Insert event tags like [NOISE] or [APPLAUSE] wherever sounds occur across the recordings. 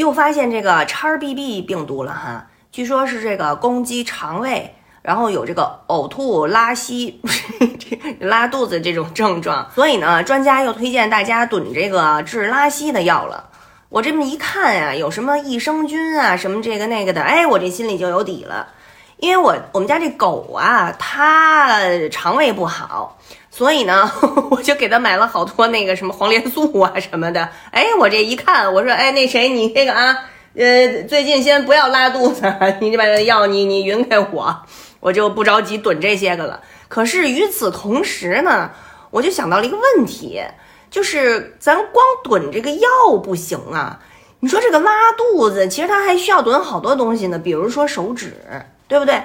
又发现这个 XBB 病毒了哈，据说是这个攻击肠胃，然后有这个呕吐、拉稀、[LAUGHS] 拉肚子这种症状，所以呢，专家又推荐大家囤这个治拉稀的药了。我这么一看呀，有什么益生菌啊，什么这个那个的，哎，我这心里就有底了。因为我我们家这狗啊，它肠胃不好，所以呢，[LAUGHS] 我就给它买了好多那个什么黄连素啊什么的。哎，我这一看，我说，哎，那谁，你这个啊，呃，最近先不要拉肚子，你把药你你匀给我，我就不着急囤这些个了。可是与此同时呢，我就想到了一个问题，就是咱光囤这个药不行啊。你说这个拉肚子，其实它还需要囤好多东西呢，比如说手指。对不对？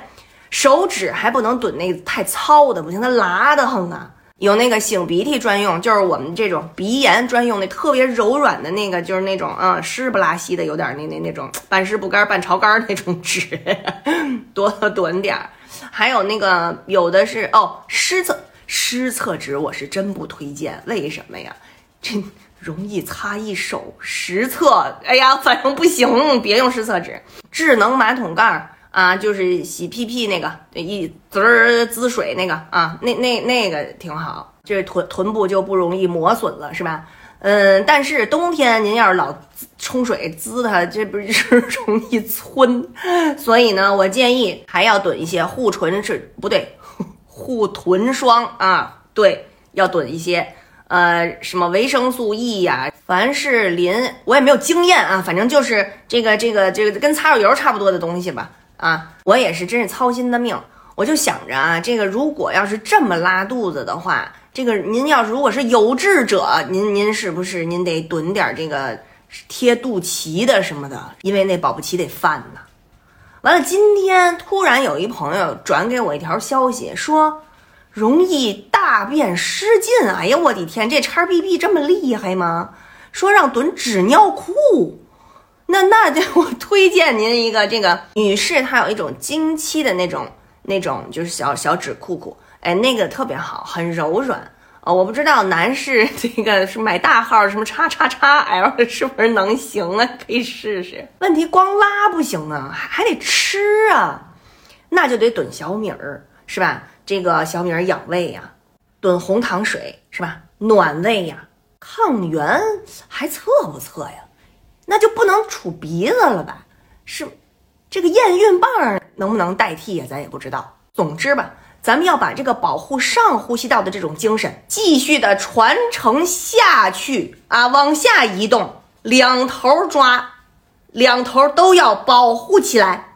手指还不能怼那太糙的，不行，它拉的很啊。有那个擤鼻涕专用，就是我们这种鼻炎专用那特别柔软的那个，就是那种啊湿不拉稀的，有点那那那种半湿不干半潮干那种纸，[LAUGHS] 多囤点儿。还有那个有的是哦湿厕湿厕纸，我是真不推荐，为什么呀？这 [LAUGHS] 容易擦一手。实测，哎呀，反正不行，别用湿厕纸。智能马桶盖儿。啊，就是洗屁屁那个，一滋儿滋水那个啊，那那那个挺好，这臀臀部就不容易磨损了，是吧？嗯，但是冬天您要是老冲水滋它，这不 [LAUGHS] 是容易皴，所以呢，我建议还要囤一些护唇是不对，[LAUGHS] 护臀霜啊，对，要囤一些，呃，什么维生素 E 呀，凡士林，我也没有经验啊，反正就是这个这个这个跟擦手油差不多的东西吧。啊，我也是，真是操心的命。我就想着啊，这个如果要是这么拉肚子的话，这个您要是如果是有志者，您您是不是您得囤点这个贴肚脐的什么的，因为那保不齐得犯呢。完了，今天突然有一朋友转给我一条消息，说容易大便失禁。哎呀，我的天，这叉 BB 这么厉害吗？说让囤纸尿裤。那那就我推荐您一个，这个女士她有一种经期的那种那种就是小小纸裤裤，哎，那个特别好，很柔软啊。我不知道男士 [LAUGHS] 这个是买大号什么叉叉叉 L 是不是能行啊？可以试试。问题光拉不行啊，还还得吃啊，那就得炖小米儿是吧？这个小米儿养胃呀，炖红糖水是吧？暖胃呀，抗原还测不测呀？那就不能杵鼻子了吧？是，这个验孕棒能不能代替呀？咱也不知道。总之吧，咱们要把这个保护上呼吸道的这种精神继续的传承下去啊，往下移动，两头抓，两头都要保护起来。